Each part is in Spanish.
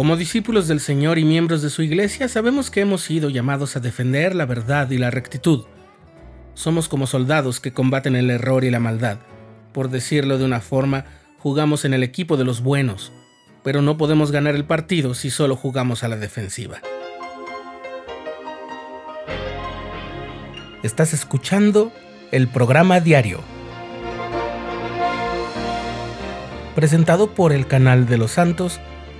Como discípulos del Señor y miembros de su iglesia, sabemos que hemos sido llamados a defender la verdad y la rectitud. Somos como soldados que combaten el error y la maldad. Por decirlo de una forma, jugamos en el equipo de los buenos, pero no podemos ganar el partido si solo jugamos a la defensiva. Estás escuchando el programa diario, presentado por el canal de los santos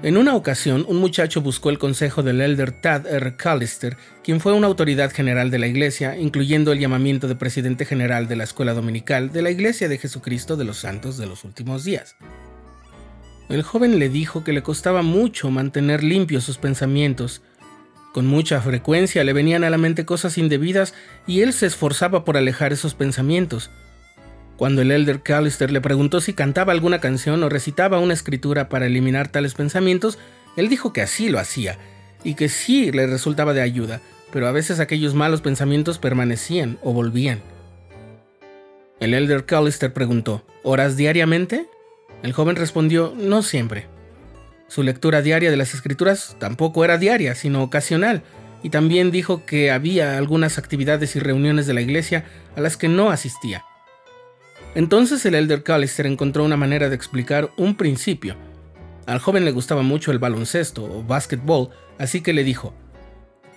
En una ocasión, un muchacho buscó el consejo del elder Tad R. Callister, quien fue una autoridad general de la iglesia, incluyendo el llamamiento de presidente general de la escuela dominical de la Iglesia de Jesucristo de los Santos de los Últimos Días. El joven le dijo que le costaba mucho mantener limpios sus pensamientos. Con mucha frecuencia le venían a la mente cosas indebidas y él se esforzaba por alejar esos pensamientos. Cuando el elder Callister le preguntó si cantaba alguna canción o recitaba una escritura para eliminar tales pensamientos, él dijo que así lo hacía, y que sí le resultaba de ayuda, pero a veces aquellos malos pensamientos permanecían o volvían. El elder Callister preguntó, ¿Oras diariamente? El joven respondió, no siempre. Su lectura diaria de las escrituras tampoco era diaria, sino ocasional, y también dijo que había algunas actividades y reuniones de la iglesia a las que no asistía. Entonces el Elder Callister encontró una manera de explicar un principio. Al joven le gustaba mucho el baloncesto o basketball, así que le dijo,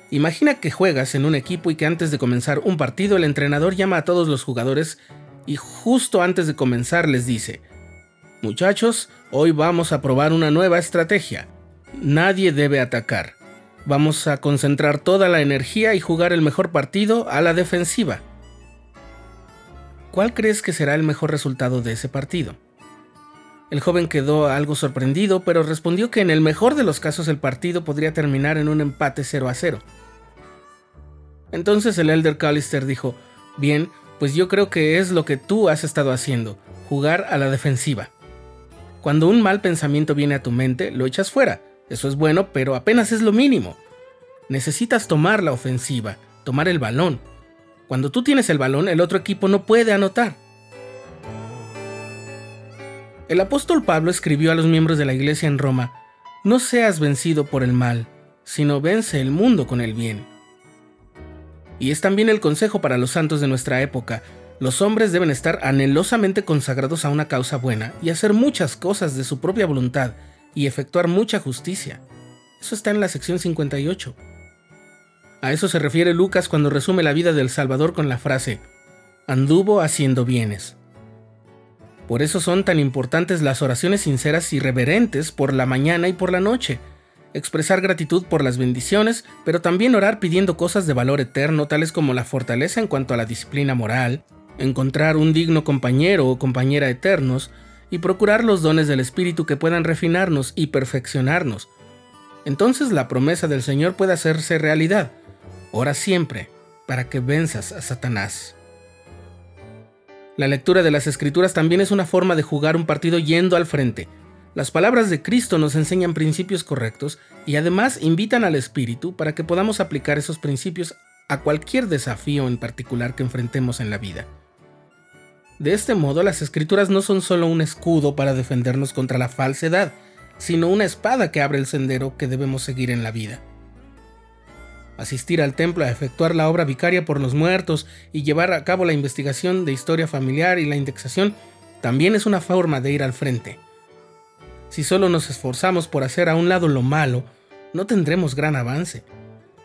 Imagina que juegas en un equipo y que antes de comenzar un partido el entrenador llama a todos los jugadores y justo antes de comenzar les dice, Muchachos, hoy vamos a probar una nueva estrategia. Nadie debe atacar. Vamos a concentrar toda la energía y jugar el mejor partido a la defensiva. ¿Cuál crees que será el mejor resultado de ese partido? El joven quedó algo sorprendido, pero respondió que en el mejor de los casos el partido podría terminar en un empate 0 a 0. Entonces el Elder Callister dijo, bien, pues yo creo que es lo que tú has estado haciendo, jugar a la defensiva. Cuando un mal pensamiento viene a tu mente, lo echas fuera. Eso es bueno, pero apenas es lo mínimo. Necesitas tomar la ofensiva, tomar el balón, cuando tú tienes el balón, el otro equipo no puede anotar. El apóstol Pablo escribió a los miembros de la iglesia en Roma, no seas vencido por el mal, sino vence el mundo con el bien. Y es también el consejo para los santos de nuestra época. Los hombres deben estar anhelosamente consagrados a una causa buena y hacer muchas cosas de su propia voluntad y efectuar mucha justicia. Eso está en la sección 58. A eso se refiere Lucas cuando resume la vida del Salvador con la frase, anduvo haciendo bienes. Por eso son tan importantes las oraciones sinceras y reverentes por la mañana y por la noche, expresar gratitud por las bendiciones, pero también orar pidiendo cosas de valor eterno, tales como la fortaleza en cuanto a la disciplina moral, encontrar un digno compañero o compañera eternos, y procurar los dones del Espíritu que puedan refinarnos y perfeccionarnos. Entonces la promesa del Señor puede hacerse realidad, Ora siempre para que venzas a Satanás. La lectura de las escrituras también es una forma de jugar un partido yendo al frente. Las palabras de Cristo nos enseñan principios correctos y además invitan al Espíritu para que podamos aplicar esos principios a cualquier desafío en particular que enfrentemos en la vida. De este modo, las escrituras no son solo un escudo para defendernos contra la falsedad, sino una espada que abre el sendero que debemos seguir en la vida asistir al templo a efectuar la obra vicaria por los muertos y llevar a cabo la investigación de historia familiar y la indexación también es una forma de ir al frente. Si solo nos esforzamos por hacer a un lado lo malo, no tendremos gran avance.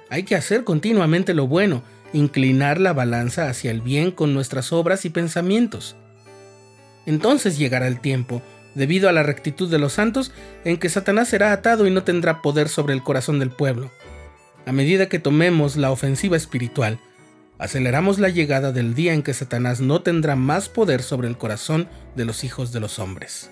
Hay que hacer continuamente lo bueno, inclinar la balanza hacia el bien con nuestras obras y pensamientos. Entonces llegará el tiempo, debido a la rectitud de los santos, en que Satanás será atado y no tendrá poder sobre el corazón del pueblo. A medida que tomemos la ofensiva espiritual, aceleramos la llegada del día en que Satanás no tendrá más poder sobre el corazón de los hijos de los hombres.